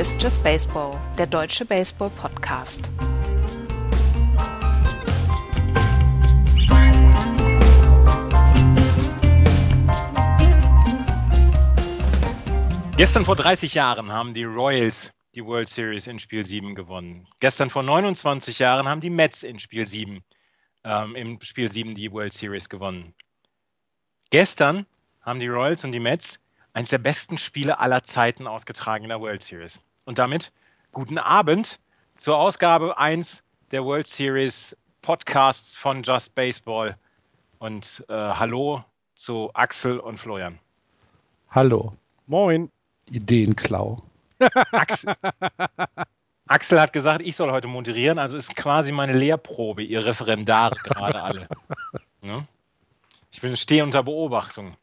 Ist Just Baseball, der deutsche Baseball-Podcast. Gestern vor 30 Jahren haben die Royals die World Series in Spiel 7 gewonnen. Gestern vor 29 Jahren haben die Mets in Spiel 7 ähm, im Spiel 7 die World Series gewonnen. Gestern haben die Royals und die Mets eines der besten Spiele aller Zeiten ausgetragen in der World Series. Und damit guten Abend zur Ausgabe 1 der World Series Podcasts von Just Baseball. Und äh, hallo zu Axel und Florian. Hallo. Moin. Ideenklau. Axel, Axel hat gesagt, ich soll heute moderieren, also ist quasi meine Lehrprobe, ihr Referendare gerade alle. Ne? Ich bin, stehe unter Beobachtung.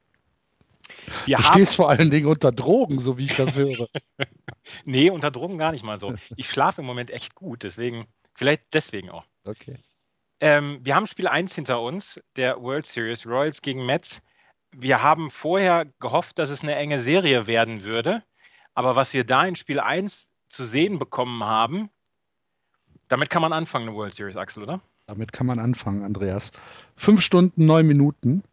Wir du stehst vor allen Dingen unter Drogen, so wie ich das höre. nee, unter Drogen gar nicht mal so. Ich schlafe im Moment echt gut, deswegen, vielleicht deswegen auch. Okay. Ähm, wir haben Spiel 1 hinter uns, der World Series, Royals gegen Mets. Wir haben vorher gehofft, dass es eine enge Serie werden würde. Aber was wir da in Spiel 1 zu sehen bekommen haben, damit kann man anfangen, eine World Series, Axel, oder? Damit kann man anfangen, Andreas. Fünf Stunden, neun Minuten,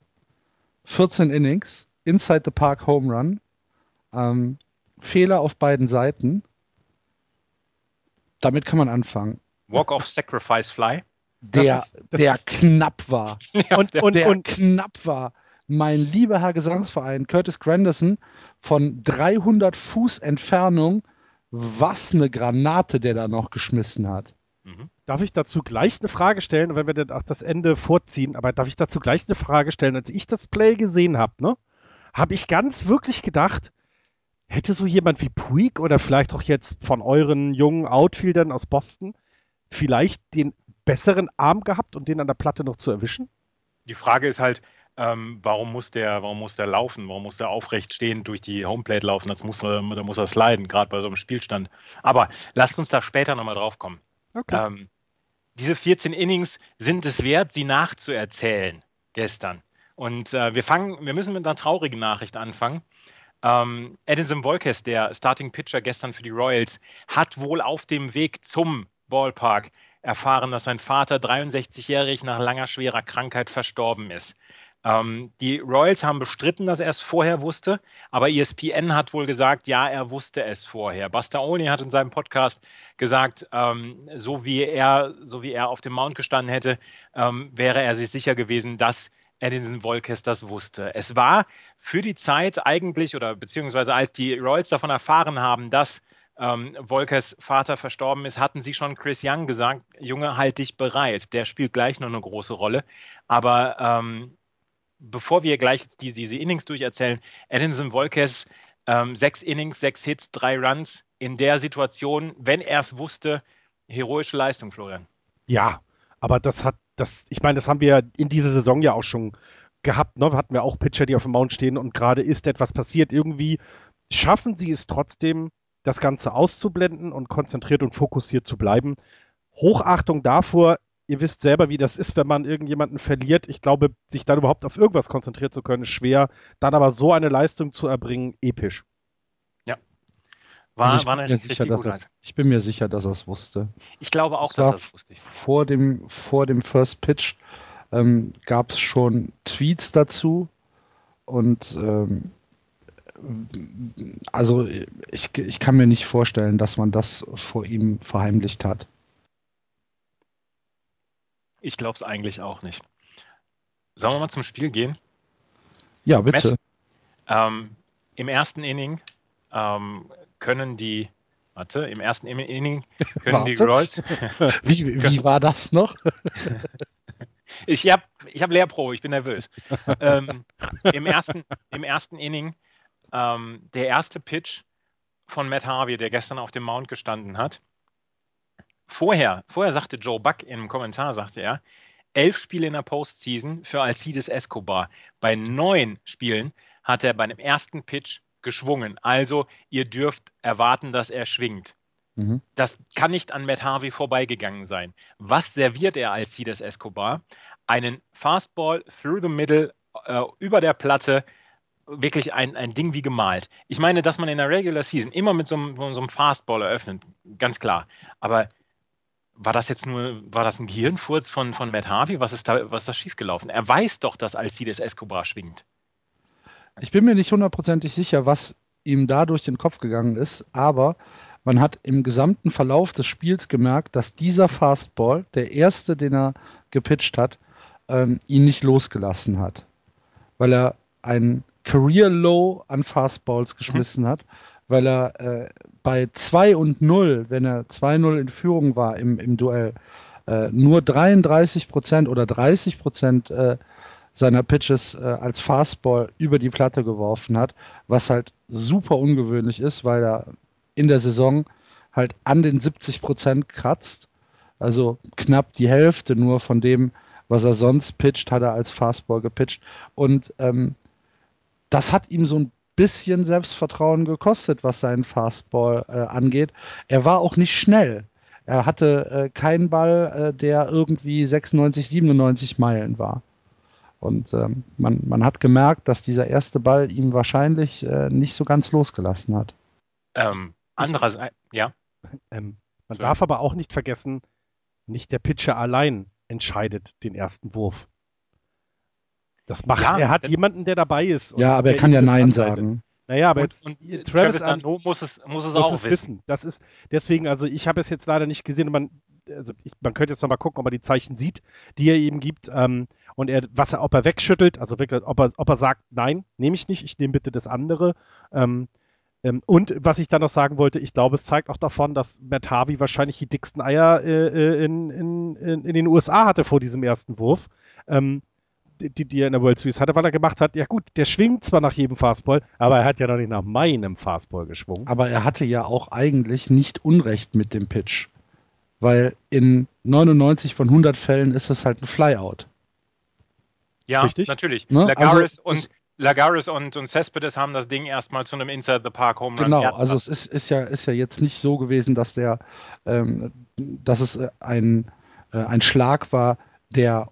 14 Innings, Inside the Park Home Run, ähm, Fehler auf beiden Seiten. Damit kann man anfangen. Walk of Sacrifice Fly. Der, ist, der knapp war. ja, und, und, der und knapp war. Mein lieber Herr Gesangsverein, Curtis Granderson, von 300 Fuß Entfernung, was eine Granate der da noch geschmissen hat. Mhm. Darf ich dazu gleich eine Frage stellen, wenn wir dann auch das Ende vorziehen, aber darf ich dazu gleich eine Frage stellen? Als ich das Play gesehen habe, ne, habe ich ganz wirklich gedacht, hätte so jemand wie Puig oder vielleicht auch jetzt von euren jungen Outfieldern aus Boston vielleicht den besseren Arm gehabt und den an der Platte noch zu erwischen? Die Frage ist halt, ähm, warum, muss der, warum muss der laufen? Warum muss der aufrecht stehen durch die Homeplate laufen? Das muss, da muss er sliden, gerade bei so einem Spielstand. Aber lasst uns da später nochmal drauf kommen. Okay. Ähm, diese 14 Innings sind es wert, sie nachzuerzählen gestern. Und äh, wir fangen, wir müssen mit einer traurigen Nachricht anfangen. Ähm, Edinson Volkes, der Starting Pitcher gestern für die Royals, hat wohl auf dem Weg zum Ballpark erfahren, dass sein Vater 63-jährig nach langer schwerer Krankheit verstorben ist. Ähm, die Royals haben bestritten, dass er es vorher wusste, aber ESPN hat wohl gesagt, ja, er wusste es vorher. Buster Olney hat in seinem Podcast gesagt, ähm, so, wie er, so wie er auf dem Mount gestanden hätte, ähm, wäre er sich sicher gewesen, dass Edinson Volkes das wusste. Es war für die Zeit eigentlich, oder beziehungsweise als die Royals davon erfahren haben, dass ähm, Volkers Vater verstorben ist, hatten sie schon Chris Young gesagt, Junge, halt dich bereit. Der spielt gleich noch eine große Rolle. Aber ähm, bevor wir gleich die, diese Innings durcherzählen, Edinson Volkes, ähm, sechs Innings, sechs Hits, drei Runs in der Situation, wenn er es wusste, heroische Leistung, Florian. Ja, aber das hat, das, ich meine, das haben wir in dieser Saison ja auch schon gehabt. Ne? Hatten wir auch Pitcher, die auf dem Mount stehen und gerade ist etwas passiert. Irgendwie schaffen sie es trotzdem, das Ganze auszublenden und konzentriert und fokussiert zu bleiben. Hochachtung davor, ihr wisst selber, wie das ist, wenn man irgendjemanden verliert. Ich glaube, sich dann überhaupt auf irgendwas konzentrieren zu können, ist schwer. Dann aber so eine Leistung zu erbringen, episch. Ja. War, also ich, war bin mir sicher, dass es, ich bin mir sicher, dass er es wusste. Ich glaube auch, es dass er es wusste. Vor dem, vor dem First Pitch ähm, gab es schon Tweets dazu und ähm, also ich, ich kann mir nicht vorstellen, dass man das vor ihm verheimlicht hat. Ich glaube es eigentlich auch nicht. Sollen wir mal zum Spiel gehen? Ja, bitte. Match, ähm, Im ersten Inning ähm, können die, warte, im ersten Inning können warte. die Royals. wie, wie war das noch? ich habe ich hab Lehrprobe, ich bin nervös. ähm, im, ersten, Im ersten Inning ähm, der erste Pitch von Matt Harvey, der gestern auf dem Mount gestanden hat, Vorher, vorher sagte Joe Buck einem Kommentar, sagte er, elf Spiele in der Postseason für Alcides Escobar. Bei neun Spielen hat er bei dem ersten Pitch geschwungen. Also ihr dürft erwarten, dass er schwingt. Mhm. Das kann nicht an Matt Harvey vorbeigegangen sein. Was serviert er Alcides Escobar? Einen Fastball through the middle äh, über der Platte wirklich ein, ein Ding wie gemalt. Ich meine, dass man in der Regular Season immer mit so einem, so einem Fastball eröffnet, ganz klar. Aber war das jetzt nur, war das ein Gehirnfurz von, von Matt Harvey? Was ist da, was ist da schiefgelaufen? Er weiß doch, dass Alcides Escobar schwingt. Ich bin mir nicht hundertprozentig sicher, was ihm da durch den Kopf gegangen ist, aber man hat im gesamten Verlauf des Spiels gemerkt, dass dieser Fastball, der erste, den er gepitcht hat, ähm, ihn nicht losgelassen hat. Weil er ein Career Low an Fastballs geschmissen mhm. hat, weil er äh, bei 2 und 0, wenn er 2-0 in Führung war im, im Duell, äh, nur 33 Prozent oder 30 Prozent äh, seiner Pitches äh, als Fastball über die Platte geworfen hat, was halt super ungewöhnlich ist, weil er in der Saison halt an den 70 Prozent kratzt. Also knapp die Hälfte nur von dem, was er sonst pitcht, hat er als Fastball gepitcht. Und ähm, das hat ihm so ein bisschen Selbstvertrauen gekostet, was seinen Fastball äh, angeht. Er war auch nicht schnell. Er hatte äh, keinen Ball, äh, der irgendwie 96, 97 Meilen war. Und ähm, man, man hat gemerkt, dass dieser erste Ball ihm wahrscheinlich äh, nicht so ganz losgelassen hat. Ähm, andererseits, ja. Ähm, man darf aber auch nicht vergessen, nicht der Pitcher allein entscheidet den ersten Wurf. Das macht, ja, er hat jemanden, der dabei ist. Ja, aber er kann ja Nein sagen. Naja, aber und, jetzt und Travis, Travis Dano muss es, muss es muss auch es wissen. wissen. Das ist deswegen, also ich habe es jetzt leider nicht gesehen. Man, also ich, man könnte jetzt noch mal gucken, ob man die Zeichen sieht, die er eben gibt. Ähm, und er, was er, ob er wegschüttelt, also wirklich, ob er, ob er sagt, nein, nehme ich nicht, ich nehme bitte das andere. Ähm, ähm, und was ich dann noch sagen wollte, ich glaube, es zeigt auch davon, dass Matt Harvey wahrscheinlich die dicksten Eier äh, äh in, in, in, in, den USA hatte vor diesem ersten Wurf. Ähm, die, die er in der World Series hatte, weil er gemacht hat, ja gut, der schwingt zwar nach jedem Fastball, aber er hat ja noch nicht nach meinem Fastball geschwungen. Aber er hatte ja auch eigentlich nicht Unrecht mit dem Pitch. Weil in 99 von 100 Fällen ist es halt ein Flyout. Ja, Richtig? natürlich. Ne? Lagaris, also, und, Lagaris und, und Cespedes haben das Ding erstmal zu einem Inside the Park Home Run. Genau, also es ist, ist, ja, ist ja jetzt nicht so gewesen, dass der, ähm, dass es äh, ein, äh, ein Schlag war, der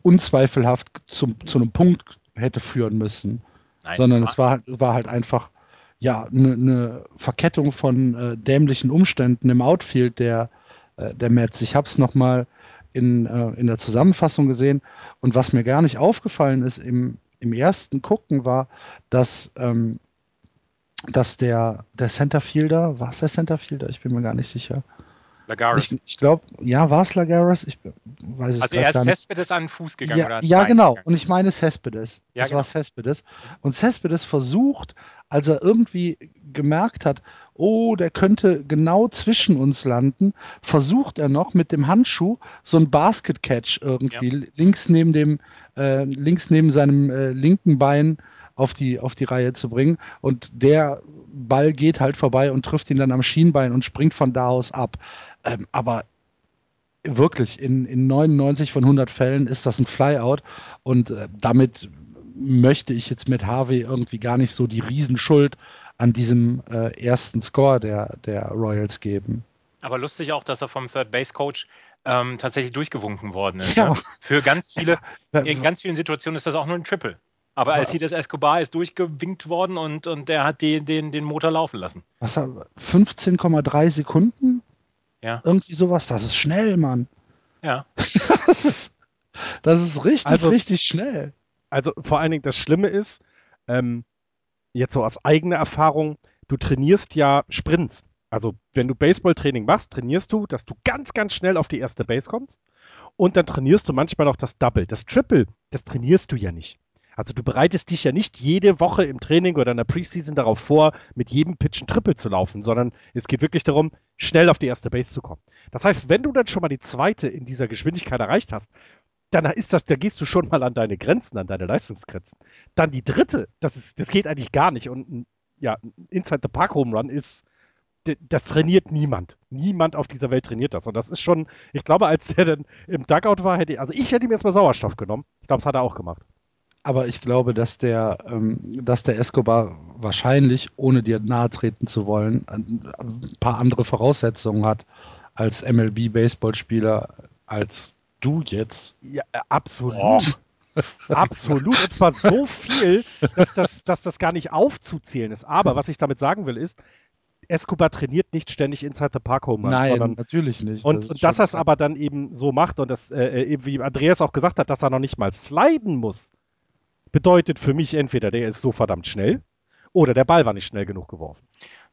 unzweifelhaft zum, zu einem Punkt hätte führen müssen. Nein, sondern es war, war halt einfach ja eine ne Verkettung von äh, dämlichen Umständen im Outfield der, äh, der Mets. Ich habe es nochmal in, äh, in der Zusammenfassung gesehen. Und was mir gar nicht aufgefallen ist im, im ersten Gucken war, dass, ähm, dass der, der Centerfielder, war es der Centerfielder? Ich bin mir gar nicht sicher. Lagares. Ich, ich glaube, ja, war es Lagares? Ich weiß es Also er ist Cespedes an den Fuß gegangen ja, oder Ja, genau. Gegangen. Und ich meine Cespedes. Ja, das genau. war Cespedes. Und Cespedes versucht, als er irgendwie gemerkt hat, oh, der könnte genau zwischen uns landen, versucht er noch mit dem Handschuh so ein Basket Catch irgendwie ja. links neben dem, äh, links neben seinem äh, linken Bein auf die, auf die Reihe zu bringen. Und der Ball geht halt vorbei und trifft ihn dann am Schienbein und springt von da aus ab. Ähm, aber wirklich, in, in 99 von 100 Fällen ist das ein Flyout und äh, damit möchte ich jetzt mit Harvey irgendwie gar nicht so die Riesenschuld an diesem äh, ersten Score der, der Royals geben. Aber lustig auch, dass er vom Third Base Coach ähm, tatsächlich durchgewunken worden ist. Ja. Ne? Für ganz viele, in ganz vielen Situationen ist das auch nur ein Triple. Aber als das Escobar ist durchgewinkt worden und, und der hat die, den, den Motor laufen lassen. Was 15,3 Sekunden? Ja. Irgendwie sowas. Das ist schnell, Mann. Ja. das, ist, das ist richtig, also, richtig schnell. Also vor allen Dingen das Schlimme ist, ähm, jetzt so aus eigener Erfahrung, du trainierst ja Sprints. Also wenn du Baseballtraining machst, trainierst du, dass du ganz, ganz schnell auf die erste Base kommst. Und dann trainierst du manchmal auch das Double. Das Triple, das trainierst du ja nicht. Also du bereitest dich ja nicht jede Woche im Training oder in der Preseason darauf vor, mit jedem Pitch ein Triple zu laufen, sondern es geht wirklich darum, schnell auf die erste Base zu kommen. Das heißt, wenn du dann schon mal die zweite in dieser Geschwindigkeit erreicht hast, dann ist das, da gehst du schon mal an deine Grenzen, an deine Leistungsgrenzen. Dann die dritte, das ist, das geht eigentlich gar nicht. Und ja, Inside the Park Home Run ist, das trainiert niemand. Niemand auf dieser Welt trainiert das. Und das ist schon, ich glaube, als der dann im Dugout war, hätte ich, also ich hätte ihm erstmal Sauerstoff genommen. Ich glaube, das hat er auch gemacht. Aber ich glaube, dass der, ähm, dass der Escobar wahrscheinlich, ohne dir nahe treten zu wollen, ein, paar andere Voraussetzungen hat als MLB-Baseballspieler als du jetzt. Ja, absolut. Oh. Absolut. Und zwar so viel, dass das, dass das gar nicht aufzuzählen ist. Aber was ich damit sagen will, ist, Escobar trainiert nicht ständig Inside the Park Home Nein, sondern, natürlich nicht. Und, das und dass er es aber dann eben so macht und das, äh, äh, wie Andreas auch gesagt hat, dass er noch nicht mal sliden muss, bedeutet für mich entweder, der ist so verdammt schnell oder der Ball war nicht schnell genug geworfen.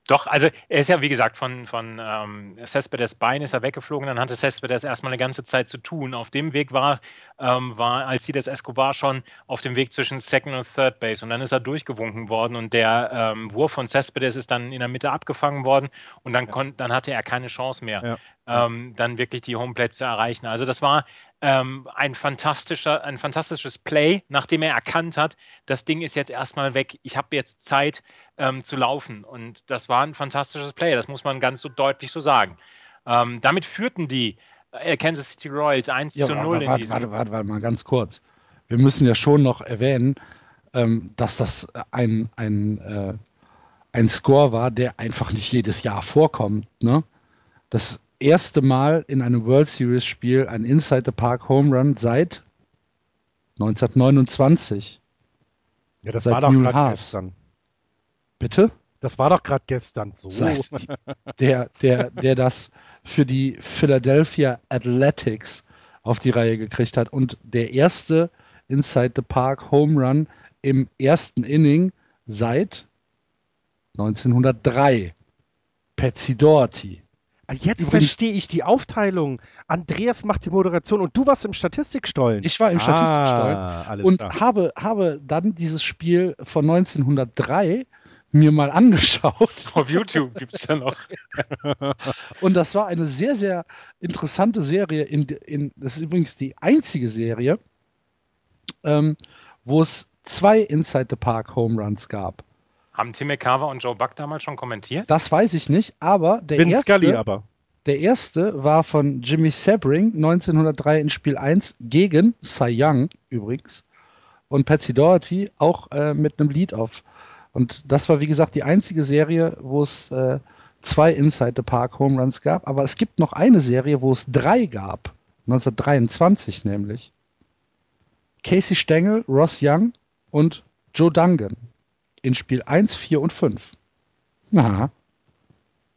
Doch, also er ist ja, wie gesagt, von, von ähm, Cespedes Bein ist er weggeflogen, dann hatte Cespedes erstmal eine ganze Zeit zu tun. Auf dem Weg war, ähm, war Alcides Escobar schon auf dem Weg zwischen Second und Third Base und dann ist er durchgewunken worden und der ähm, Wurf von Cespedes ist dann in der Mitte abgefangen worden und dann, ja. dann hatte er keine Chance mehr. Ja ähm, dann wirklich die Homeplate zu erreichen. Also das war ähm, ein, fantastischer, ein fantastisches Play, nachdem er erkannt hat, das Ding ist jetzt erstmal weg, ich habe jetzt Zeit ähm, zu laufen. Und das war ein fantastisches Play, das muss man ganz so deutlich so sagen. Ähm, damit führten die äh, Kansas City Royals 1 ja, zu 0 warte, in diesem... Warte, warte, warte, mal ganz kurz. Wir müssen ja schon noch erwähnen, ähm, dass das ein, ein, äh, ein Score war, der einfach nicht jedes Jahr vorkommt. Ne? Das erste Mal in einem World Series Spiel ein Inside the Park Home Run seit 1929. Ja, das seit war doch gerade gestern. Bitte? Das war doch gerade gestern so. Seit, der, der, der das für die Philadelphia Athletics auf die Reihe gekriegt hat und der erste Inside the Park Home Run im ersten Inning seit 1903. Patsy Doherty. Ah, jetzt verstehe ich die Aufteilung. Andreas macht die Moderation und du warst im Statistikstollen. Ich war im ah, Statistikstollen und habe, habe dann dieses Spiel von 1903 mir mal angeschaut. Auf YouTube gibt es ja noch. und das war eine sehr, sehr interessante Serie. In, in, das ist übrigens die einzige Serie, ähm, wo es zwei Inside the Park Home Runs gab. Haben Tim McCarver und Joe Buck damals schon kommentiert? Das weiß ich nicht, aber der Vince erste, Scully aber. Der erste war von Jimmy Sebring 1903 in Spiel 1 gegen Cy Young übrigens und Patsy Doherty auch äh, mit einem Lead auf. Und das war wie gesagt die einzige Serie, wo es äh, zwei Inside the Park Home Runs gab. Aber es gibt noch eine Serie, wo es drei gab. 1923 nämlich. Casey Stengel, Ross Young und Joe Dungan in Spiel 1, 4 und 5. Na.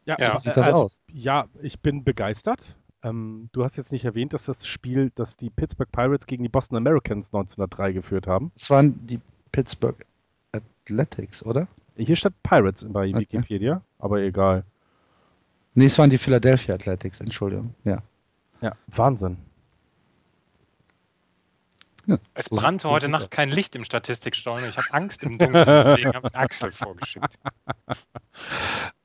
Ja, ja. sieht das also, aus? Ja, ich bin begeistert. Ähm, du hast jetzt nicht erwähnt, dass das Spiel, das die Pittsburgh Pirates gegen die Boston Americans 1903 geführt haben. Es waren die Pittsburgh Athletics, oder? Hier steht Pirates bei okay. Wikipedia, aber egal. Nee, es waren die Philadelphia Athletics, Entschuldigung. Ja. Ja, Wahnsinn. Ja, es brannte heute Nacht kein Licht im Statistikstollen. Ich habe Angst im Dunkeln, deswegen habe ich Axel vorgeschickt.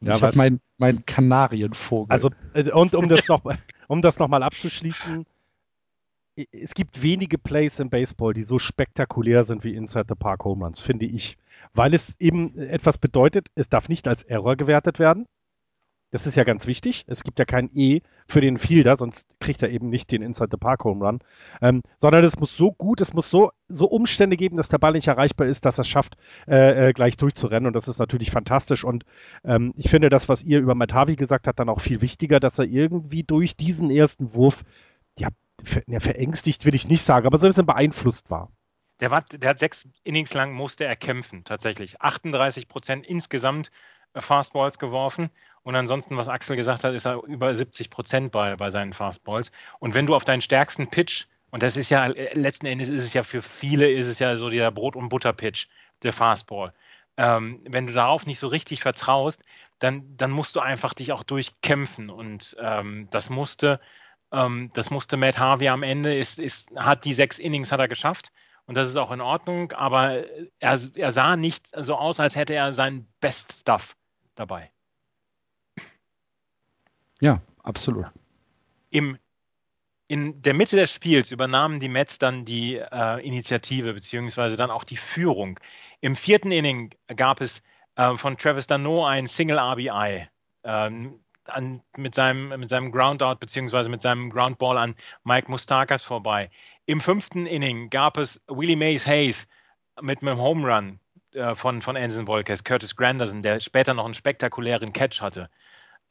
Ja, ich habe meinen mein Kanarienvogel. Also, äh, und um das noch, um das nochmal abzuschließen, es gibt wenige Plays im Baseball, die so spektakulär sind wie Inside the Park Home Runs, finde ich. Weil es eben etwas bedeutet, es darf nicht als Error gewertet werden. Das ist ja ganz wichtig. Es gibt ja kein E für den Fielder, sonst kriegt er eben nicht den Inside the Park Home Run. Ähm, sondern es muss so gut, es muss so, so Umstände geben, dass der Ball nicht erreichbar ist, dass er es schafft, äh, äh, gleich durchzurennen. Und das ist natürlich fantastisch. Und ähm, ich finde das, was ihr über Matavi gesagt habt, dann auch viel wichtiger, dass er irgendwie durch diesen ersten Wurf, ja, ver, ja verängstigt will ich nicht sagen, aber so ein bisschen beeinflusst war. Der, war, der hat sechs Innings lang musste er kämpfen, tatsächlich. 38 Prozent insgesamt Fastballs geworfen. Und ansonsten, was Axel gesagt hat, ist er über 70 Prozent bei, bei seinen Fastballs. Und wenn du auf deinen stärksten Pitch, und das ist ja letzten Endes ist es ja für viele, ist es ja so dieser Brot- und Butter-Pitch, der Fastball. Ähm, wenn du darauf nicht so richtig vertraust, dann, dann musst du einfach dich auch durchkämpfen. Und ähm, das musste, ähm, das musste Matt Harvey am Ende, ist, ist, hat die sechs Innings hat er geschafft. Und das ist auch in Ordnung, aber er, er sah nicht so aus, als hätte er seinen Best Stuff dabei. Ja, absolut. Im, in der Mitte des Spiels übernahmen die Mets dann die äh, Initiative, beziehungsweise dann auch die Führung. Im vierten Inning gab es äh, von Travis Dano ein Single RBI. Ähm, an, mit seinem, mit seinem Groundout beziehungsweise mit seinem Groundball an Mike Mustakas vorbei. Im fünften Inning gab es Willie Mays Hayes mit einem Home Run äh, von, von Anson Volkes, Curtis Granderson, der später noch einen spektakulären Catch hatte.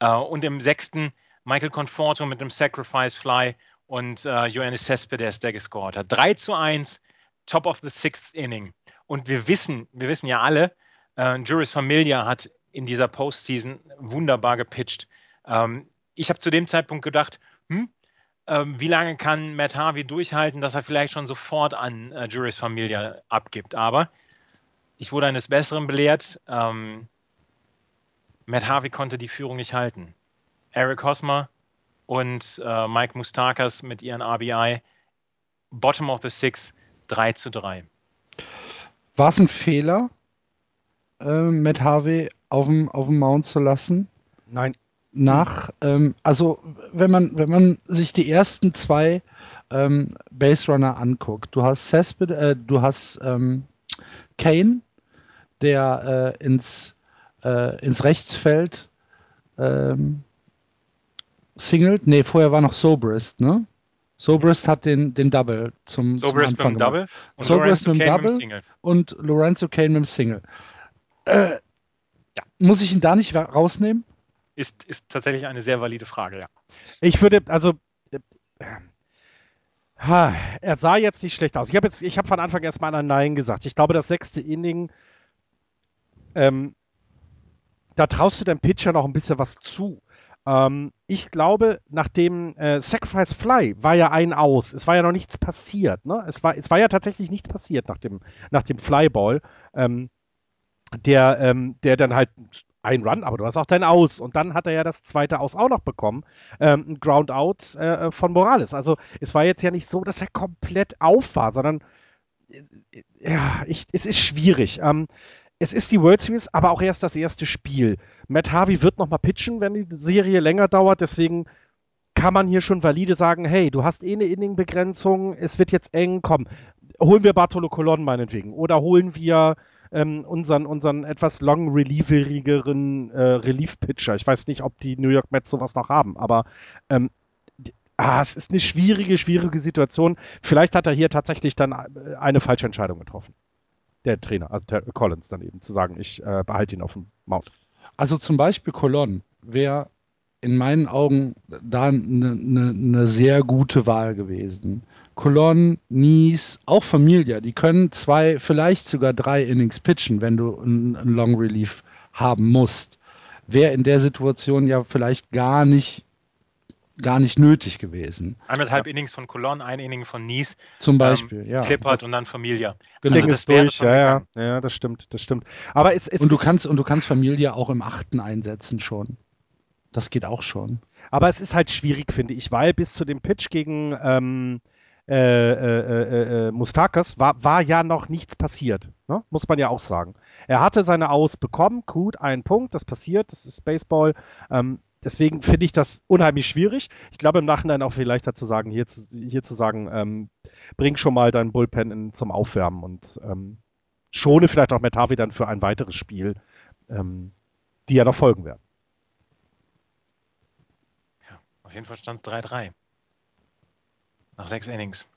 Äh, und im sechsten Michael Conforto mit einem Sacrifice Fly und äh, Johannes Cespedes, der gescored hat. 3 zu 1. top of the sixth inning. Und wir wissen, wir wissen ja alle, äh, Juris Familia hat in dieser Postseason wunderbar gepitcht. Ähm, ich habe zu dem Zeitpunkt gedacht, hm, ähm, wie lange kann Matt Harvey durchhalten, dass er vielleicht schon sofort an äh, Juris Familia abgibt. Aber ich wurde eines Besseren belehrt. Ähm, Matt Harvey konnte die Führung nicht halten. Eric Hosmer und äh, Mike Mustakas mit ihren RBI. Bottom of the Six 3 zu 3. War es ein Fehler, äh, Matt Harvey auf dem, auf dem Mount zu lassen? Nein. Nach, ähm, also wenn man, wenn man sich die ersten zwei ähm, Base Runner anguckt, du hast Cespedes, äh, du hast ähm, Kane, der äh, ins, äh, ins Rechtsfeld ähm, singelt. Nee, vorher war noch Sobrist, ne? Sobrist hat den, den Double zum, Sobrist zum Anfang mit dem Double und Sobrist mit dem Double und Lorenzo Kane mit dem Single. Äh, ja. Muss ich ihn da nicht rausnehmen? Ist, ist tatsächlich eine sehr valide Frage, ja. Ich würde, also äh, ha, er sah jetzt nicht schlecht aus. Ich habe jetzt, ich habe von Anfang erstmal ein Nein gesagt. Ich glaube, das sechste Inning, ähm, da traust du dem Pitcher noch ein bisschen was zu. Ähm, ich glaube, nach dem äh, Sacrifice Fly war ja ein aus. Es war ja noch nichts passiert. Ne? Es, war, es war ja tatsächlich nichts passiert nach dem, nach dem Flyball, ähm, der, ähm, der dann halt ein Run, aber du hast auch dein Aus. Und dann hat er ja das zweite Aus auch noch bekommen. Ähm, ein Ground-Out äh, von Morales. Also es war jetzt ja nicht so, dass er komplett auf war, sondern äh, ja, ich, es ist schwierig. Ähm, es ist die World Series, aber auch erst das erste Spiel. Matt Harvey wird nochmal pitchen, wenn die Serie länger dauert, deswegen kann man hier schon valide sagen, hey, du hast eh eine Inning-Begrenzung, es wird jetzt eng, komm, holen wir Bartolo Colon meinetwegen oder holen wir ähm, unseren, unseren etwas long relieverigeren äh, Relief-Pitcher. Ich weiß nicht, ob die New York Mets sowas noch haben, aber ähm, ah, es ist eine schwierige, schwierige Situation. Vielleicht hat er hier tatsächlich dann äh, eine falsche Entscheidung getroffen der Trainer, also der Collins dann eben, zu sagen, ich äh, behalte ihn auf dem Mount. Also zum Beispiel Colon wäre in meinen Augen da eine ne, ne sehr gute Wahl gewesen. Colon, Nies, auch Familia, die können zwei, vielleicht sogar drei Innings pitchen, wenn du einen Long Relief haben musst. Wäre in der Situation ja vielleicht gar nicht gar nicht nötig gewesen. Anderthalb ja. Innings von Cologne, ein Inning von Nice. Zum ähm, Beispiel, ähm, ja. Clippert und dann Familia. Genau. Also das durch, ja, ja, ja, das stimmt, das stimmt. Aber es, es und du kannst und du kannst Familia auch im Achten einsetzen schon. Das geht auch schon. Aber es ist halt schwierig, finde ich, weil bis zu dem Pitch gegen ähm, äh, äh, äh, äh Mustakas war, war ja noch nichts passiert. Ne? Muss man ja auch sagen. Er hatte seine Aus bekommen, gut, ein Punkt, das passiert, das ist Baseball. Ähm, deswegen finde ich das unheimlich schwierig. Ich glaube im Nachhinein auch viel leichter zu sagen, hier zu, hier zu sagen, ähm, bring schon mal deinen Bullpen in, zum Aufwärmen und ähm, schone vielleicht auch Metavi dann für ein weiteres Spiel, ähm, die ja noch folgen werden. Ja, auf jeden Fall stand es 3-3. Nach sechs Innings.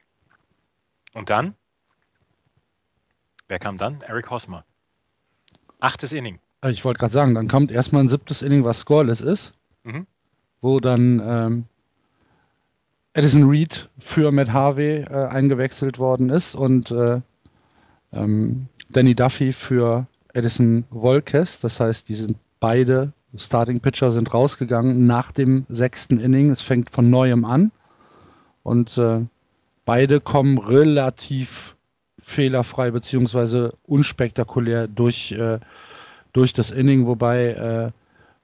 Und dann? Wer kam dann? Eric Hosmer. Achtes Inning. Ich wollte gerade sagen, dann kommt erstmal ein siebtes Inning, was scoreless ist mhm. wo dann ähm, Edison Reed für Matt Harvey äh, eingewechselt worden ist und äh, ähm, Danny Duffy für Edison Volkes. Das heißt, die sind beide Starting Pitcher sind rausgegangen nach dem sechsten Inning. Es fängt von neuem an und äh, beide kommen relativ fehlerfrei beziehungsweise unspektakulär durch, äh, durch das Inning, wobei äh,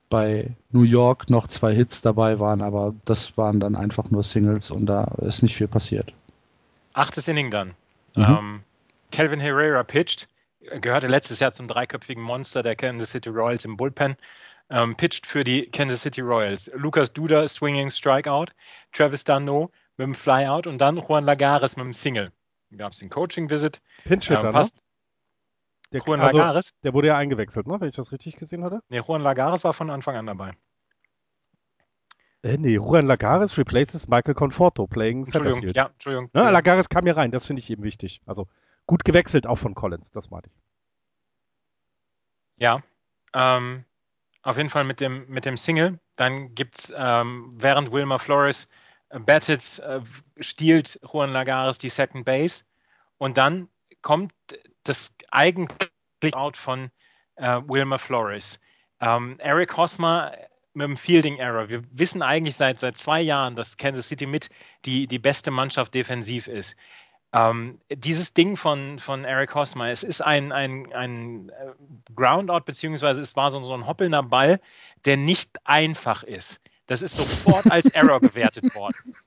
bei New York noch zwei Hits dabei waren, aber das waren dann einfach nur Singles und da ist nicht viel passiert. Achtes Inning dann. Mhm. Ähm, Calvin Herrera pitcht, gehörte letztes Jahr zum dreiköpfigen Monster der Kansas City Royals im Bullpen. Ähm, pitcht für die Kansas City Royals. Lucas Duda swinging Strikeout, Travis Dano mit dem Flyout und dann Juan Lagares mit dem Single. Gab es den Coaching-Visit. Pinch-Hitter, ähm, passt, ne? Der, Juan also, Lagares? Der wurde ja eingewechselt, ne? wenn ich das richtig gesehen hatte. Nee, Juan Lagares war von Anfang an dabei. Äh, nee, Juan Lagares replaces Michael Conforto playing Entschuldigung, ja, Entschuldigung. Ne, Lagares kam hier rein, das finde ich eben wichtig. Also gut gewechselt auch von Collins, das meinte ich. Ja, ähm, auf jeden Fall mit dem, mit dem Single. Dann gibt es, ähm, während Wilmer Flores äh, battet, äh, stiehlt Juan Lagares die Second Base. Und dann kommt das eigentlich Out von äh, Wilmer Flores. Ähm, Eric Hosmer mit dem Fielding Error. Wir wissen eigentlich seit, seit zwei Jahren, dass Kansas City mit die, die beste Mannschaft defensiv ist. Ähm, dieses Ding von, von Eric Hosmer, es ist ein, ein, ein äh, Groundout, beziehungsweise es war so, so ein hoppelnder Ball, der nicht einfach ist. Das ist sofort als Error gewertet worden.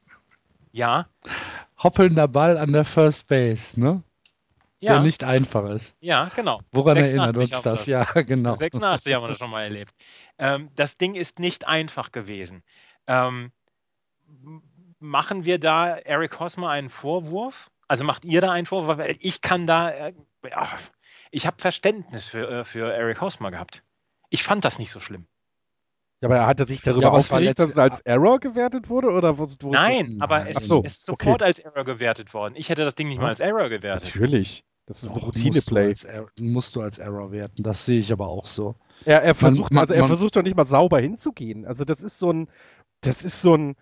Ja. Hoppelnder Ball an der First Base, ne? Ja. Der nicht einfach ist. Ja, genau. Woran erinnert uns das? das? Ja, genau. 86 haben wir das schon mal erlebt. Ähm, das Ding ist nicht einfach gewesen. Ähm, machen wir da Eric Hosmer einen Vorwurf? Also macht ihr da einen Vorwurf? Weil ich kann da, äh, ich habe Verständnis für, äh, für Eric Hosmer gehabt. Ich fand das nicht so schlimm. Ja, aber hat er sich darüber Ja, aber es war aufgeregt, dass es als Error gewertet wurde? Oder wo, wo Nein, aber es, so, ist sofort okay. als Error gewertet worden. Ich hätte das Ding nicht mal als Error gewertet. Natürlich. Das ist ein musst du Routine-Play. Musst du als Error werten. Das sehe ich aber auch so. Er, er versucht, man- also er man- versucht doch nicht mal sauber hinzugehen. Also das ist so ein, das ist so ein,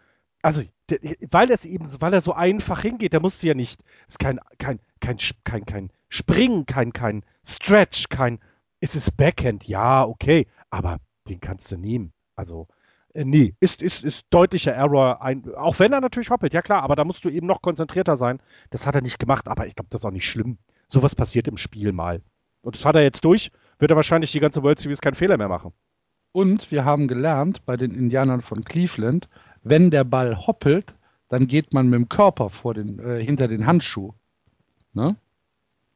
also der, weil es eben, weil er so einfach hingeht, der musste ja nicht, ist kein, kein, kein, kein, kein Springen, kein, kein Stretch, kein, es ist Backhand, ja, okay, aber den kannst du nehmen. Also, äh, nee, ist, ist, ist deutlicher Error, ein, auch wenn er natürlich hoppelt, ja klar, aber da musst du eben noch konzentrierter sein. Das hat er nicht gemacht, aber ich glaube, das ist auch nicht schlimm. Sowas passiert im Spiel mal. Und das hat er jetzt durch, wird er wahrscheinlich die ganze World Series keinen Fehler mehr machen. Und wir haben gelernt bei den Indianern von Cleveland, wenn der Ball hoppelt, dann geht man mit dem Körper vor den, äh, hinter den Handschuh. Ne?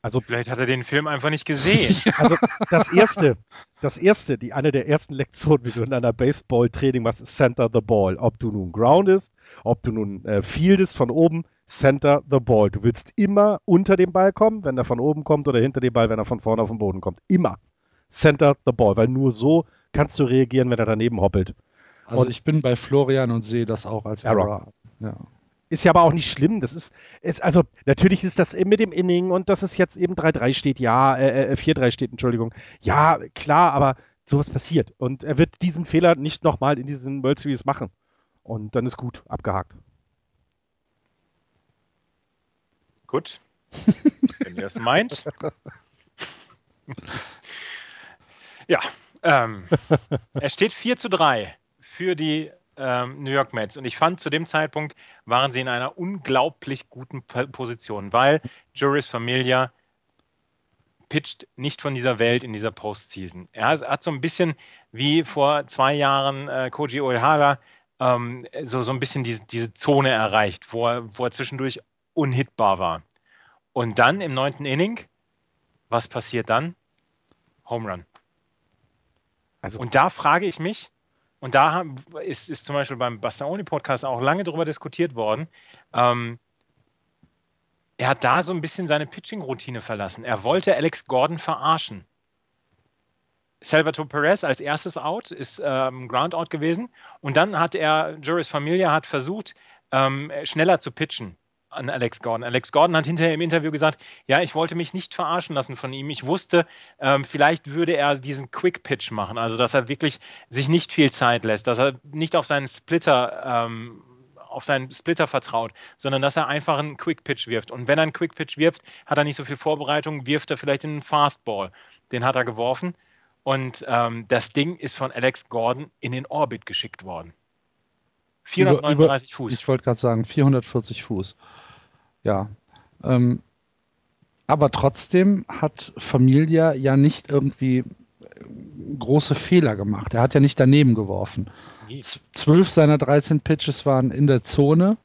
Also, Vielleicht hat er den Film einfach nicht gesehen. also das erste, das erste, die eine der ersten Lektionen, wie du in einer Baseball-Training machst, ist Center the Ball. Ob du nun groundest, ob du nun äh, fieldest von oben, Center the Ball. Du willst immer unter den Ball kommen, wenn er von oben kommt, oder hinter den Ball, wenn er von vorne auf den Boden kommt. Immer. Center the Ball, weil nur so kannst du reagieren, wenn er daneben hoppelt. Also Und- ich bin bei Florian und sehe das auch als Error. Error. Ja. Ist ja aber auch nicht schlimm. Das ist, ist also natürlich ist das mit dem Inning und dass es jetzt eben 3-3 steht, ja, äh, äh, 4-3 steht, Entschuldigung. Ja, klar, aber sowas passiert. Und er wird diesen Fehler nicht nochmal in diesen World Series machen. Und dann ist gut, abgehakt. Gut. Wenn ihr es meint. ja. Ähm, es steht 4 zu 3 für die ähm, New York Mets. Und ich fand, zu dem Zeitpunkt waren sie in einer unglaublich guten Position, weil Juris Familia pitcht nicht von dieser Welt in dieser Postseason. Er hat- so ein bisschen wie vor zwei Jahren äh, Koji Uehara ähm, so, so ein bisschen diese, diese Zone erreicht, wo er, wo er zwischendurch unhittbar war. Und dann im neunten Inning, was passiert dann? Home Run. Also, Und da frage ich mich, und da ist, ist zum Beispiel beim Bastaoni-Podcast auch lange darüber diskutiert worden, ähm, er hat da so ein bisschen seine Pitching-Routine verlassen. Er wollte Alex Gordon verarschen. Salvatore Perez als erstes Out ist ähm, Groundout gewesen und dann hat er, Juris Familia hat versucht, ähm, schneller zu pitchen an Alex Gordon. Alex Gordon hat hinterher im Interview gesagt, ja, ich wollte mich nicht verarschen lassen von ihm. Ich wusste, ähm, vielleicht würde er diesen Quick Pitch machen, also dass er wirklich sich nicht viel Zeit lässt, dass er nicht auf seinen Splitter ähm, auf seinen Splitter vertraut, sondern dass er einfach einen Quick Pitch wirft. Und wenn er einen Quick Pitch wirft, hat er nicht so viel Vorbereitung, wirft er vielleicht in einen Fastball. Den hat er geworfen. Und ähm, das Ding ist von Alex Gordon in den Orbit geschickt worden. 439 Über- Fuß. Ich wollte gerade sagen, 440 Fuß. Ja. Ähm, aber trotzdem hat Familia ja nicht irgendwie äh, große Fehler gemacht. Er hat ja nicht daneben geworfen. Zwölf seiner 13 Pitches waren in der Zone.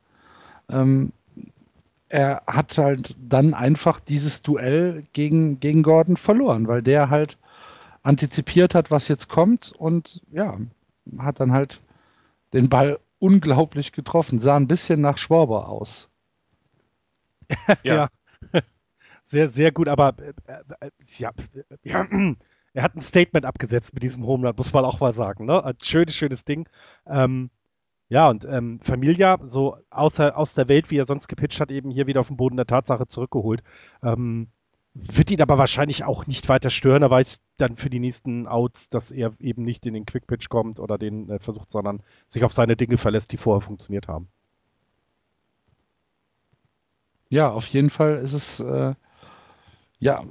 Ähm, er hat halt dann einfach dieses Duell gegen, gegen Gordon verloren, weil der halt antizipiert hat, was jetzt kommt und ja, hat dann halt den Ball unglaublich getroffen. Sah ein bisschen nach Schwaber aus. Ja. sehr, sehr gut, aber äh, äh, ja, ja, er hat ein Statement abgesetzt mit diesem Home Run, muss man auch mal sagen. Ne? Ein schönes, schönes Ding. Ähm, ja, und ähm, Familia, so außer, aus der Welt, wie er sonst gepitcht hat, eben hier wieder auf den Boden der Tatsache zurückgeholt. Ähm, wird ihn aber wahrscheinlich auch nicht weiter stören. Er weiß dann für die nächsten Outs, dass er eben nicht in den Quick Pitch kommt oder den äh, versucht, sondern sich auf seine Dinge verlässt, die vorher funktioniert haben. Ja, auf jeden Fall ist es äh, Ja,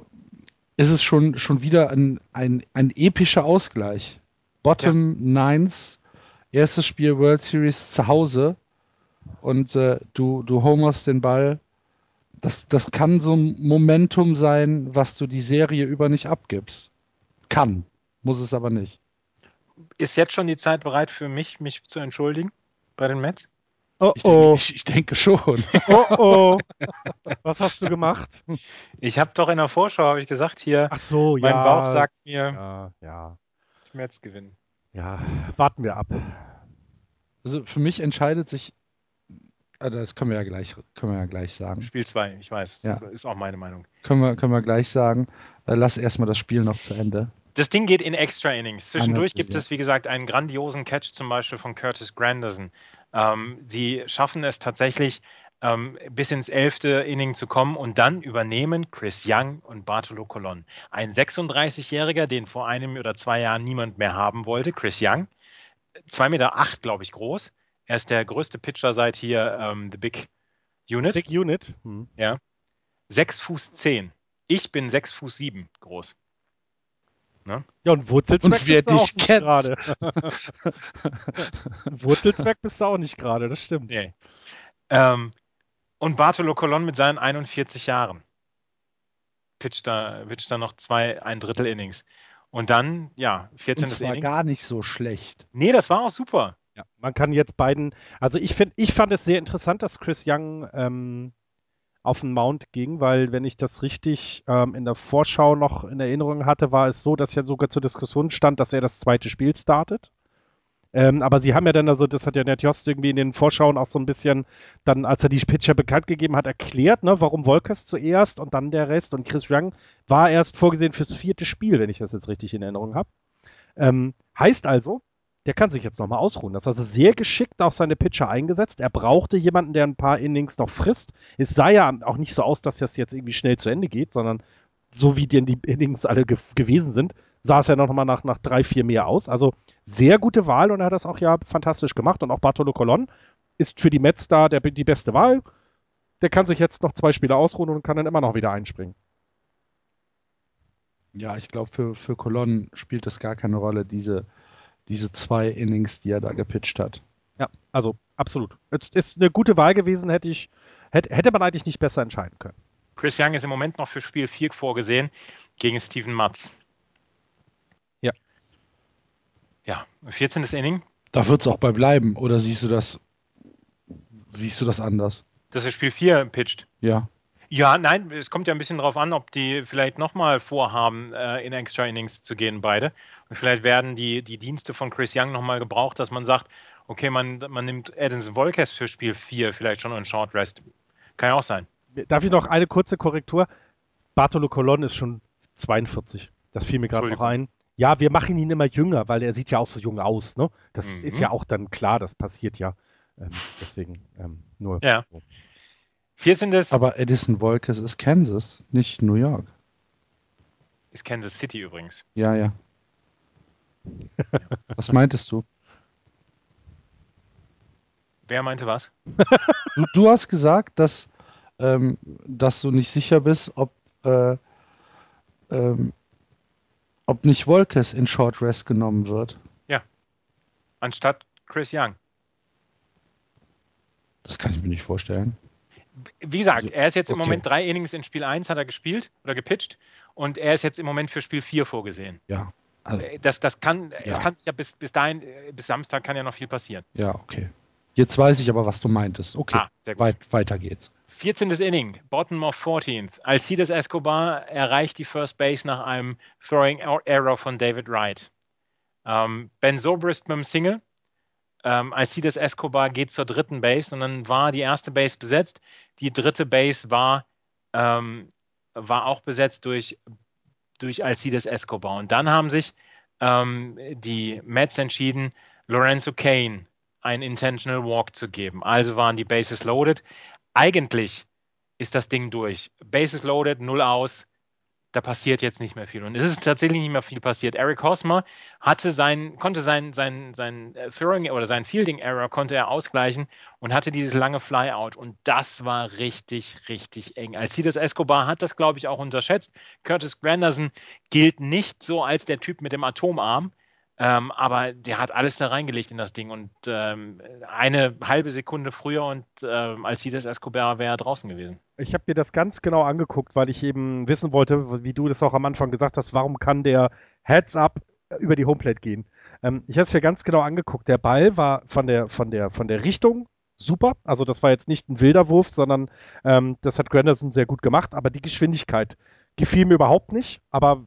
ist es schon, schon wieder ein, ein, ein epischer Ausgleich. Bottom ja. Nines, erstes Spiel World Series zu Hause und äh, du, du homerst den Ball. Das, das kann so ein Momentum sein, was du die Serie über nicht abgibst. Kann, muss es aber nicht. Ist jetzt schon die Zeit bereit für mich, mich zu entschuldigen bei den Mets? Oh, ich, denke, oh. ich, ich, denke, schon. Oh oh. Was hast du gemacht? Ich habe doch in der Vorschau habe ich gesagt hier. Ach so, mein ja. Bauch sagt mir, ja, ja. Mets gewinnen. Ja, warten wir ab. Also für mich entscheidet sich, ah, das können wir ja gleich, können wir ja gleich sagen. Spiel 2, ich weiß, ja. ist auch meine Meinung. Können wir, können wir gleich sagen. Äh, lass erstmal das Spiel noch zu Ende. Das Ding geht in Extra Innings. Zwischendurch gibt es, wie gesagt, einen grandiosen Catch zum Beispiel von Curtis Granderson. Ähm, sie schaffen es tatsächlich, ähm, bis ins elfte Inning zu kommen und dann übernehmen Chris Young und Bartolo Colon. Ein 36-Jähriger, den vor einem oder zwei Jahren niemand mehr haben wollte, Chris Young. 2,8 Meter, acht, glaube ich, groß. Er ist der größte Pitcher seit hier ähm, The Big Unit. Big Unit. Hm. Ja. 6 Fuß 10. Ich bin 6 Fuß 7 groß. Ne? Ja, und wer bist du auch nicht gerade. Wurzelzweck bist du auch nicht gerade, das stimmt. Nee. Ähm, und Bartolo Colon mit seinen 41 Jahren pitcht da, pitcht da noch zwei, ein Drittel Innings. Und dann, ja, 14. Und das war gar nicht so schlecht. Nee, das war auch super. Ja, man kann jetzt beiden, also ich finde, ich fand es sehr interessant, dass Chris Young ähm, auf den Mount ging, weil wenn ich das richtig ähm, in der Vorschau noch in Erinnerung hatte, war es so, dass ja sogar zur Diskussion stand, dass er das zweite Spiel startet. Ähm, aber sie haben ja dann, also das hat ja Ned Jost irgendwie in den Vorschauen auch so ein bisschen, dann als er die Pitcher bekannt gegeben hat, erklärt, ne, warum Wolkers zuerst und dann der Rest und Chris Young war erst vorgesehen fürs vierte Spiel, wenn ich das jetzt richtig in Erinnerung habe. Ähm, heißt also, der kann sich jetzt nochmal ausruhen. Das ist also sehr geschickt auf seine Pitcher eingesetzt. Er brauchte jemanden, der ein paar Innings noch frisst. Es sah ja auch nicht so aus, dass das jetzt irgendwie schnell zu Ende geht, sondern so wie denn die Innings alle ge gewesen sind, sah es ja noch mal nach, nach drei, vier mehr aus. Also sehr gute Wahl und er hat das auch ja fantastisch gemacht. Und auch Bartolo Colon ist für die Mets da der, die beste Wahl. Der kann sich jetzt noch zwei Spiele ausruhen und kann dann immer noch wieder einspringen. Ja, ich glaube, für, für Colon spielt das gar keine Rolle, diese, diese zwei Innings, die er da gepitcht hat. Ja, also absolut. Es ist eine gute Wahl gewesen, hätte ich, hätte, hätte man eigentlich nicht besser entscheiden können. Chris Young ist im Moment noch für Spiel 4 vorgesehen gegen Steven Matz. Ja. Ja, 14. Inning. Da wird es auch bei bleiben, oder siehst du das, siehst du das anders? Dass er Spiel 4 pitcht. Ja. Ja, nein, es kommt ja ein bisschen darauf an, ob die vielleicht nochmal vorhaben, äh, in Extra Innings zu gehen, beide. Und vielleicht werden die, die Dienste von Chris Young nochmal gebraucht, dass man sagt, okay, man, man nimmt Edinson Volkes für Spiel 4 vielleicht schon einen Short Rest. Kann ja auch sein. Darf ich noch eine kurze Korrektur? Bartolo Colon ist schon 42. Das fiel mir gerade noch ein. Ja, wir machen ihn immer jünger, weil er sieht ja auch so jung aus. Ne? Das mhm. ist ja auch dann klar, das passiert ja. Ähm, deswegen ähm, nur. Ja. So. 14. Aber Edison Volkes ist Kansas, nicht New York. Ist Kansas City übrigens. Ja, ja. was meintest du? Wer meinte was? Du, du hast gesagt, dass, ähm, dass du nicht sicher bist, ob, äh, ähm, ob nicht Volkes in Short Rest genommen wird. Ja. Anstatt Chris Young. Das kann ich mir nicht vorstellen wie gesagt, er ist jetzt okay. im Moment drei Innings in Spiel 1 hat er gespielt oder gepitcht und er ist jetzt im Moment für Spiel 4 vorgesehen. Ja. Also, äh, das, das kann, ja. es kann sich ja bis, bis dahin, äh, bis Samstag kann ja noch viel passieren. Ja, okay. Jetzt weiß ich aber, was du meintest. Okay, ah, Weit, weiter geht's. 14. Inning, bottom of 14th. Alcides Escobar erreicht die First Base nach einem Throwing Error von David Wright. Ähm, ben Zobrist mit dem Single ähm, Alcides Escobar geht zur dritten Base und dann war die erste Base besetzt. Die dritte Base war, ähm, war auch besetzt durch, durch Alcides Escobar. Und dann haben sich ähm, die Mets entschieden, Lorenzo Kane einen Intentional Walk zu geben. Also waren die Bases loaded. Eigentlich ist das Ding durch. Bases loaded, null aus. Da passiert jetzt nicht mehr viel. Und es ist tatsächlich nicht mehr viel passiert. Eric Hosmer hatte sein, konnte sein, sein, sein äh, Throwing oder sein Fielding Error konnte er ausgleichen und hatte dieses lange Flyout. Und das war richtig, richtig eng. Alcides Escobar hat das, glaube ich, auch unterschätzt. Curtis Granderson gilt nicht so als der Typ mit dem Atomarm. Ähm, aber der hat alles da reingelegt in das Ding und ähm, eine halbe Sekunde früher und ähm, Alcides Escobar wäre draußen gewesen. Ich habe mir das ganz genau angeguckt, weil ich eben wissen wollte, wie du das auch am Anfang gesagt hast, warum kann der Heads up über die Homeplate gehen? Ähm, ich habe es mir ganz genau angeguckt. Der Ball war von der, von der, von der Richtung super. Also das war jetzt nicht ein wilder Wurf, sondern ähm, das hat Granderson sehr gut gemacht. Aber die Geschwindigkeit gefiel mir überhaupt nicht. Aber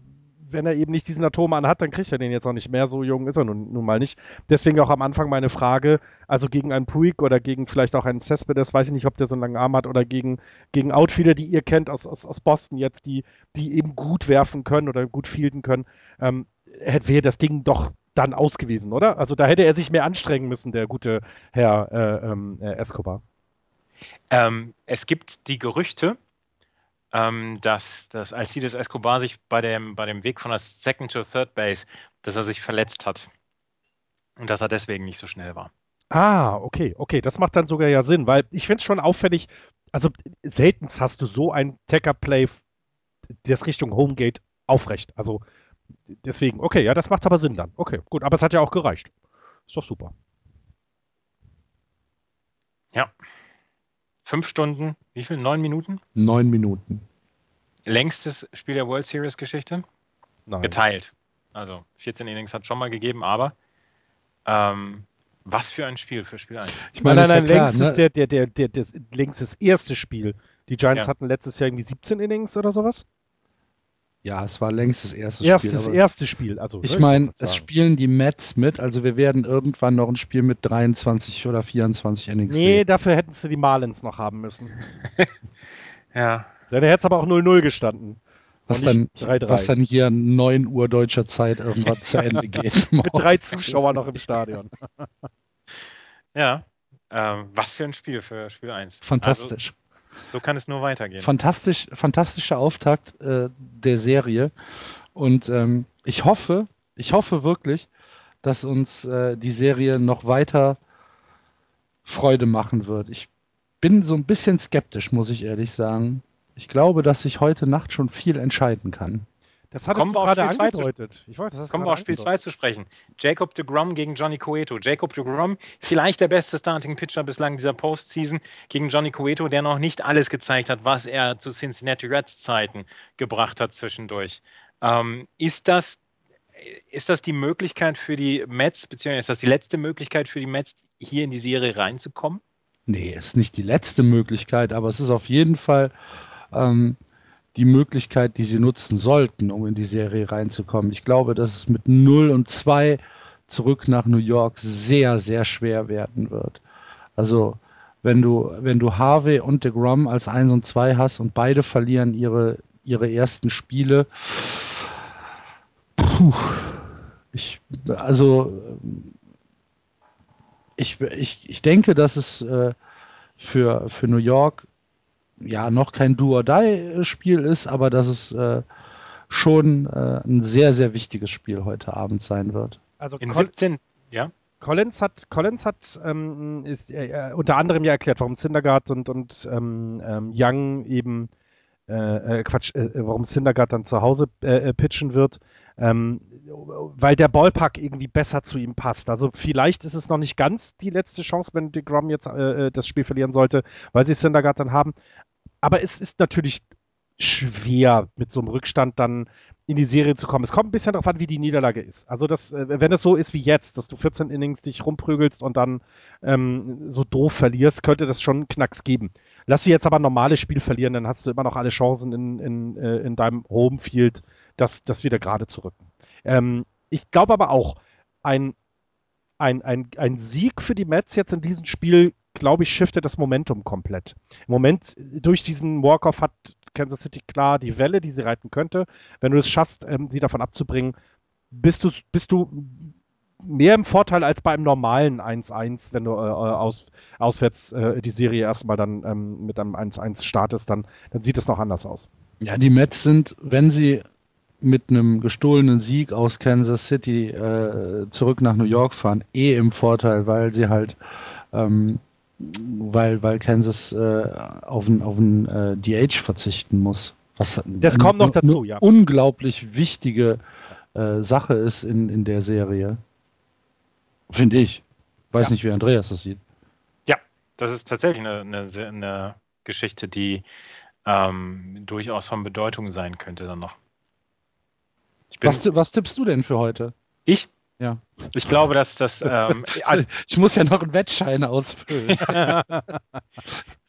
wenn er eben nicht diesen Atom hat, dann kriegt er den jetzt auch nicht mehr. So jung ist er nun, nun mal nicht. Deswegen auch am Anfang meine Frage, also gegen einen Puig oder gegen vielleicht auch einen Cespedes, weiß ich nicht, ob der so einen langen Arm hat, oder gegen, gegen Outfielder, die ihr kennt aus, aus, aus Boston jetzt, die, die eben gut werfen können oder gut fielden können, ähm, wäre das Ding doch dann ausgewiesen, oder? Also da hätte er sich mehr anstrengen müssen, der gute Herr äh, äh, Escobar. Ähm, es gibt die Gerüchte, ähm, dass, dass Alcides Escobar sich bei dem, bei dem Weg von der Second to Third Base, dass er sich verletzt hat. Und dass er deswegen nicht so schnell war. Ah, okay, okay, das macht dann sogar ja Sinn, weil ich finde es schon auffällig, also selten hast du so ein Tacker-Play, das Richtung Homegate aufrecht. Also deswegen, okay, ja, das macht aber Sinn dann. Okay, gut, aber es hat ja auch gereicht. Ist doch super. Ja. Fünf Stunden, wie viel? Neun Minuten? Neun Minuten. Längstes Spiel der World Series Geschichte? Nein. Geteilt. Also 14 Innings hat schon mal gegeben, aber ähm, was für ein Spiel für Spiel 1. Ich meine, nein, nein, nein, längstes, ne? der, der, der, der, der, längstes erste Spiel. Die Giants ja. hatten letztes Jahr irgendwie 17 Innings oder sowas. Ja, es war längst das erste Erstes, Spiel. Erste Spiel, also. Ich ne, meine, es spielen die Mets mit, also wir werden irgendwann noch ein Spiel mit 23 oder 24 Innings Nee, sehen. dafür hätten sie die Marlins noch haben müssen. ja. Dann hätte es aber auch 0-0 gestanden. Was dann, 3 -3. was dann hier 9 Uhr deutscher Zeit irgendwann zu Ende geht. mit drei Zuschauern noch im Stadion. ja. Ähm, was für ein Spiel für Spiel 1. Fantastisch. Also, so kann es nur weitergehen. Fantastisch, fantastischer Auftakt äh, der Serie. Und ähm, ich hoffe, ich hoffe wirklich, dass uns äh, die Serie noch weiter Freude machen wird. Ich bin so ein bisschen skeptisch, muss ich ehrlich sagen. Ich glaube, dass ich heute Nacht schon viel entscheiden kann. Das hat Kommen wir gerade angedeutet. Ich wollte, das Kommen wir auf Spiel 2 zu sprechen. Jacob de Grom gegen Johnny Cueto. Jacob de Grom, vielleicht der beste Starting Pitcher bislang dieser Postseason gegen Johnny Cueto, der noch nicht alles gezeigt hat, was er zu Cincinnati Reds Zeiten gebracht hat zwischendurch. Ähm, ist das ist das die Möglichkeit für die Mets, beziehungsweise ist das die letzte Möglichkeit für die Mets, hier in die Serie reinzukommen? Nee, ist nicht die letzte Möglichkeit, aber es ist auf jeden Fall ähm, die Möglichkeit, die sie nutzen sollten, um in die Serie reinzukommen. Ich glaube, dass es mit 0 und 2 zurück nach New York sehr, sehr schwer werden wird. Also, wenn du, wenn du Harvey und DeGrom als 1 und 2 hast und beide verlieren ihre, ihre ersten Spiele, puh, ich, also, ich, ich, ich denke, dass es äh, für, für New York ja noch kein Do-or-Die-Spiel ist, aber dass es äh, schon äh, ein sehr, sehr wichtiges Spiel heute Abend sein wird. Also in 17, ja. Collins hat, Collins hat ähm, ist, äh, unter anderem ja erklärt, warum Syndergaard und, und ähm, ähm, Young eben äh, äh Quatsch, äh, warum Syndergaard dann zu Hause äh, pitchen wird, ähm, weil der Ballpark irgendwie besser zu ihm passt. Also vielleicht ist es noch nicht ganz die letzte Chance, wenn DeGrom jetzt das Spiel verlieren sollte, weil sie Syndergaard dann haben aber es ist natürlich schwer, mit so einem Rückstand dann in die Serie zu kommen. Es kommt ein bisschen darauf an, wie die Niederlage ist. Also, das, äh, wenn es so ist wie jetzt, dass du 14 Innings dich rumprügelst und dann ähm, so doof verlierst, könnte das schon einen Knacks geben. Lass sie jetzt aber ein normales Spiel verlieren, dann hast du immer noch alle Chancen in, in, äh, in deinem Homefield, das, das wieder gerade zu rücken. Ähm, ich glaube aber auch, ein, ein, ein, ein Sieg für die Mets jetzt in diesem Spiel glaube ich, shiftet das Momentum komplett. Im Moment, durch diesen Walk-Off hat Kansas City klar die Welle, die sie reiten könnte. Wenn du es schaffst, ähm, sie davon abzubringen, bist du, bist du mehr im Vorteil als bei einem normalen 1-1, wenn du äh, aus, auswärts äh, die Serie erstmal dann ähm, mit einem 1-1 startest, dann, dann sieht es noch anders aus. Ja, die Mets sind, wenn sie mit einem gestohlenen Sieg aus Kansas City äh, zurück nach New York fahren, eh im Vorteil, weil sie halt, ähm, weil, weil Kansas äh, auf ein, auf ein äh, DH verzichten muss. Was das kommt noch dazu, ja. Unglaublich wichtige äh, Sache ist in, in der Serie. Finde ich. Weiß ja. nicht, wie Andreas das sieht. Ja, das ist tatsächlich eine, eine, eine Geschichte, die ähm, durchaus von Bedeutung sein könnte dann noch. was, was tippst du denn für heute? Ich? Ja. Ich glaube, dass das. Ähm, also, ich muss ja noch einen Wettschein ausfüllen.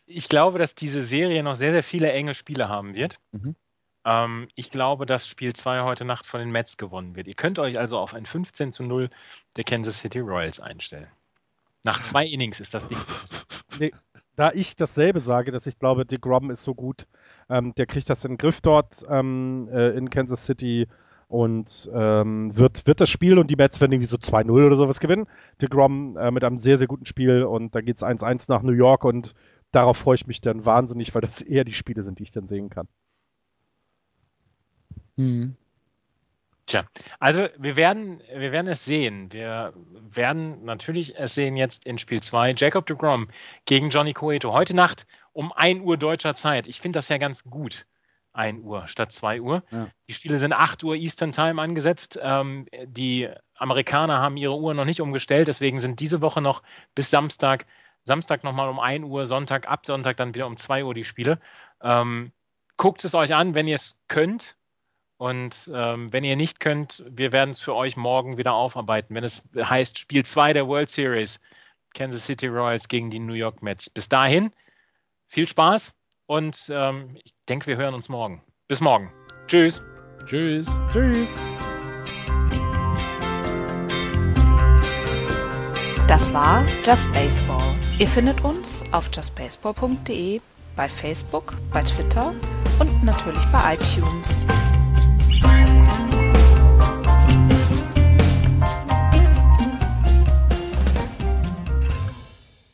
ich glaube, dass diese Serie noch sehr, sehr viele enge Spiele haben wird. Mhm. Ähm, ich glaube, dass Spiel 2 heute Nacht von den Mets gewonnen wird. Ihr könnt euch also auf ein 15 zu 0 der Kansas City Royals einstellen. Nach zwei Innings ist das Ding. Nee, da ich dasselbe sage, dass ich glaube, Dick Grom ist so gut, ähm, der kriegt das in den Griff dort ähm, äh, in Kansas City und ähm, wird, wird das Spiel und die Mets werden irgendwie so 2-0 oder sowas gewinnen. Dick Grom äh, mit einem sehr, sehr guten Spiel und da geht es 1-1 nach New York und darauf freue ich mich dann wahnsinnig, weil das eher die Spiele sind, die ich dann sehen kann. Hm. Tja, also wir werden, wir werden es sehen. Wir werden natürlich es sehen jetzt in Spiel 2. Jacob de Grom gegen Johnny Coeto. Heute Nacht um 1 Uhr deutscher Zeit. Ich finde das ja ganz gut. 1 Uhr statt 2 Uhr. Ja. Die Spiele sind 8 Uhr Eastern Time angesetzt. Ähm, die Amerikaner haben ihre Uhr noch nicht umgestellt, deswegen sind diese Woche noch bis Samstag, Samstag nochmal um 1 Uhr, Sonntag, ab Sonntag dann wieder um 2 Uhr die Spiele. Ähm, guckt es euch an, wenn ihr es könnt. Und ähm, wenn ihr nicht könnt, wir werden es für euch morgen wieder aufarbeiten, wenn es heißt Spiel 2 der World Series, Kansas City Royals gegen die New York Mets. Bis dahin, viel Spaß und ähm, ich denke, wir hören uns morgen. Bis morgen. Tschüss. Tschüss. Tschüss. Das war Just Baseball. Ihr findet uns auf justbaseball.de, bei Facebook, bei Twitter und natürlich bei iTunes.